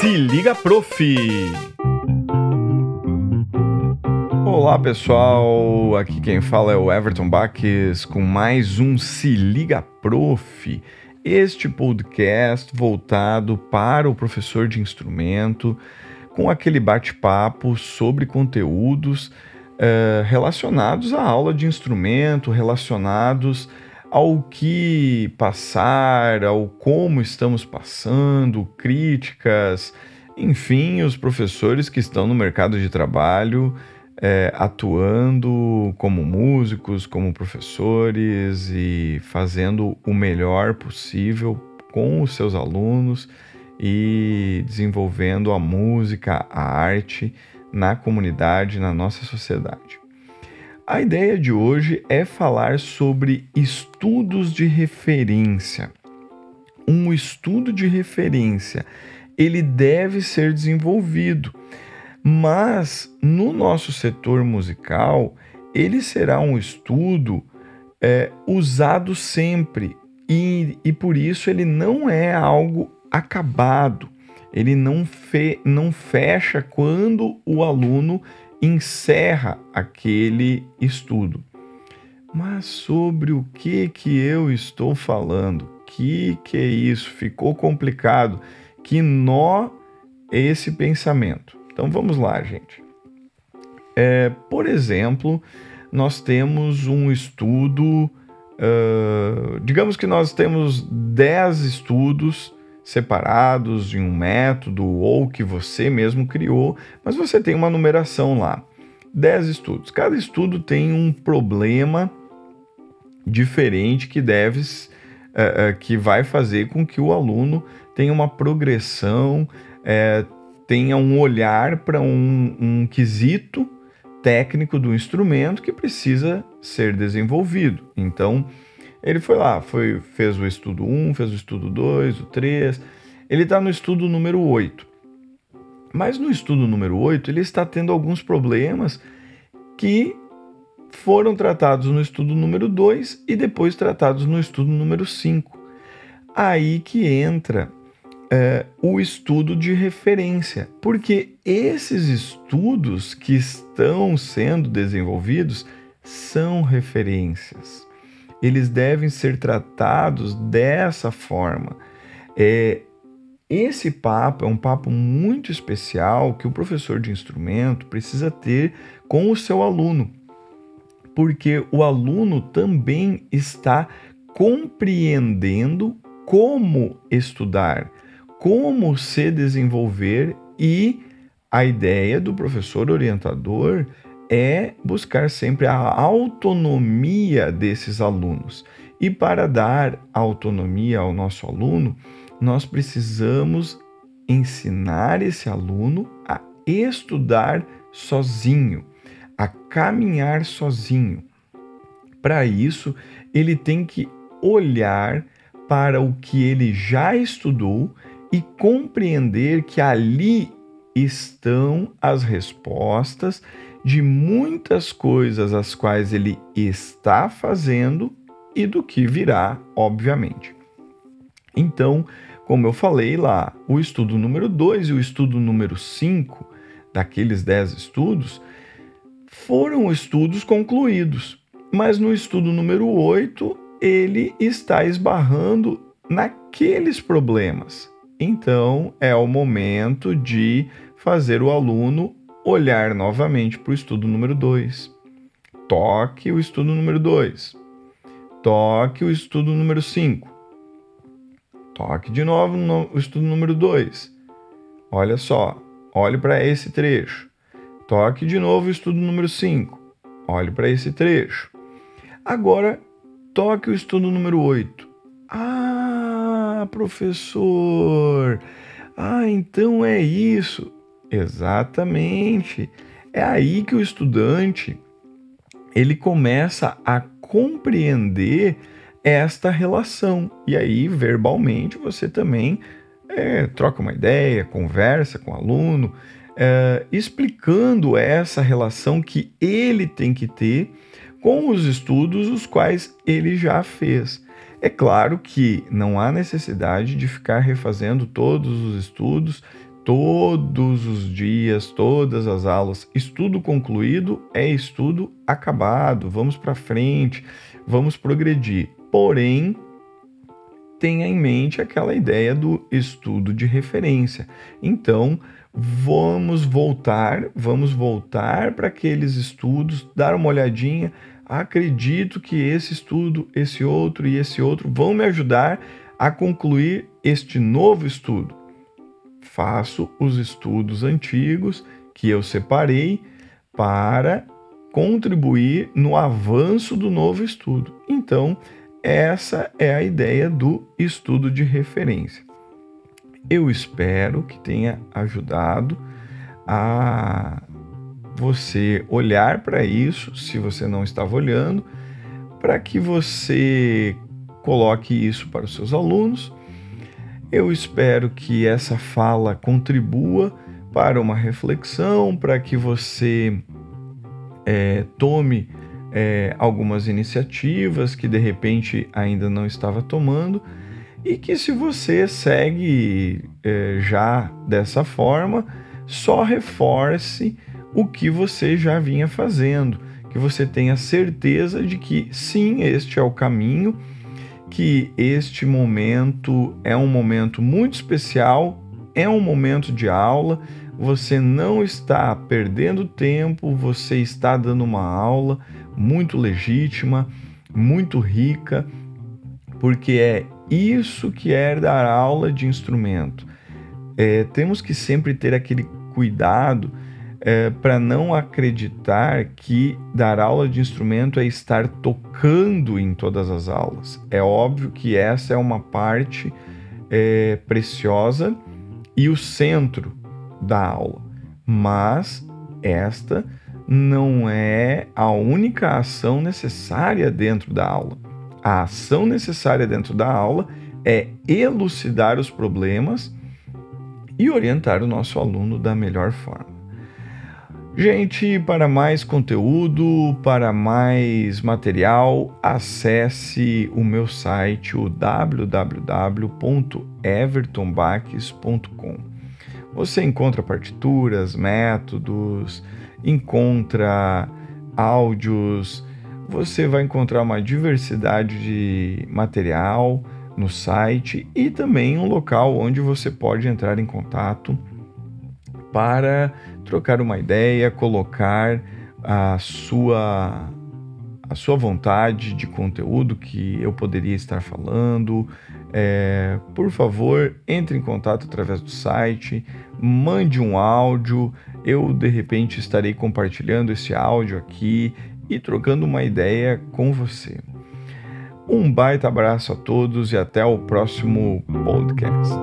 Se liga, prof! Olá pessoal, aqui quem fala é o Everton Baques com mais um Se Liga Prof. Este podcast voltado para o professor de instrumento, com aquele bate-papo sobre conteúdos uh, relacionados à aula de instrumento, relacionados ao que passar, ao como estamos passando, críticas, enfim, os professores que estão no mercado de trabalho é, atuando como músicos, como professores e fazendo o melhor possível com os seus alunos e desenvolvendo a música, a arte na comunidade, na nossa sociedade. A ideia de hoje é falar sobre estudos de referência. Um estudo de referência, ele deve ser desenvolvido, mas no nosso setor musical, ele será um estudo é, usado sempre e, e por isso ele não é algo acabado, ele não, fe, não fecha quando o aluno encerra aquele estudo. Mas sobre o que que eu estou falando? Que que é isso? Ficou complicado. Que nó é esse pensamento? Então vamos lá, gente. É, por exemplo, nós temos um estudo, uh, digamos que nós temos 10 estudos separados de um método ou que você mesmo criou, mas você tem uma numeração lá. 10 estudos. Cada estudo tem um problema diferente que deve uh, uh, que vai fazer com que o aluno tenha uma progressão, uh, tenha um olhar para um, um quesito técnico do instrumento que precisa ser desenvolvido. Então, ele foi lá, foi, fez o estudo 1, fez o estudo 2, o 3. Ele está no estudo número 8. Mas no estudo número 8, ele está tendo alguns problemas que foram tratados no estudo número 2 e depois tratados no estudo número 5. Aí que entra é, o estudo de referência, porque esses estudos que estão sendo desenvolvidos são referências eles devem ser tratados dessa forma. É, esse papo é um papo muito especial que o professor de instrumento precisa ter com o seu aluno, porque o aluno também está compreendendo como estudar, como se desenvolver e a ideia do professor orientador é buscar sempre a autonomia desses alunos. E para dar autonomia ao nosso aluno, nós precisamos ensinar esse aluno a estudar sozinho, a caminhar sozinho. Para isso, ele tem que olhar para o que ele já estudou e compreender que ali estão as respostas de muitas coisas as quais ele está fazendo e do que virá, obviamente. Então, como eu falei lá, o estudo número 2 e o estudo número 5 daqueles 10 estudos foram estudos concluídos, mas no estudo número 8 ele está esbarrando naqueles problemas. Então, é o momento de fazer o aluno olhar novamente para o estudo número 2. Toque o estudo número 2. Toque o estudo número 5. Toque de novo o estudo número 2. Olha só, olhe para esse trecho. Toque de novo o estudo número 5. Olhe para esse trecho. Agora, toque o estudo número 8. Ah, professor! Ah, então é isso. Exatamente. É aí que o estudante ele começa a compreender esta relação. E aí, verbalmente, você também é, troca uma ideia, conversa com o aluno, é, explicando essa relação que ele tem que ter com os estudos os quais ele já fez. É claro que não há necessidade de ficar refazendo todos os estudos todos os dias, todas as aulas. Estudo concluído é estudo acabado. Vamos para frente, vamos progredir. Porém, tenha em mente aquela ideia do estudo de referência. Então, vamos voltar, vamos voltar para aqueles estudos, dar uma olhadinha. Acredito que esse estudo, esse outro e esse outro vão me ajudar a concluir este novo estudo. Faço os estudos antigos que eu separei para contribuir no avanço do novo estudo. Então, essa é a ideia do estudo de referência. Eu espero que tenha ajudado a você olhar para isso, se você não estava olhando, para que você coloque isso para os seus alunos. Eu espero que essa fala contribua para uma reflexão, para que você é, tome é, algumas iniciativas que de repente ainda não estava tomando e que se você segue é, já dessa forma, só reforce o que você já vinha fazendo, que você tenha certeza de que sim, este é o caminho, que este momento é um momento muito especial, é um momento de aula, você não está perdendo tempo, você está dando uma aula muito legítima, muito rica, porque é isso que é dar aula de instrumento. É, temos que sempre ter aquele cuidado é, para não acreditar que dar aula de instrumento é estar tocando em todas as aulas. É óbvio que essa é uma parte é, preciosa e o centro da aula, mas esta não é a única ação necessária dentro da aula. A ação necessária dentro da aula é elucidar os problemas e orientar o nosso aluno da melhor forma. Gente, para mais conteúdo, para mais material, acesse o meu site, o www.evertonbaques.com. Você encontra partituras, métodos, encontra áudios, você vai encontrar uma diversidade de material no site e também um local onde você pode entrar em contato para trocar uma ideia, colocar a sua a sua vontade de conteúdo que eu poderia estar falando. É, por favor, entre em contato através do site, mande um áudio. Eu de repente estarei compartilhando esse áudio aqui e trocando uma ideia com você. Um baita abraço a todos e até o próximo podcast.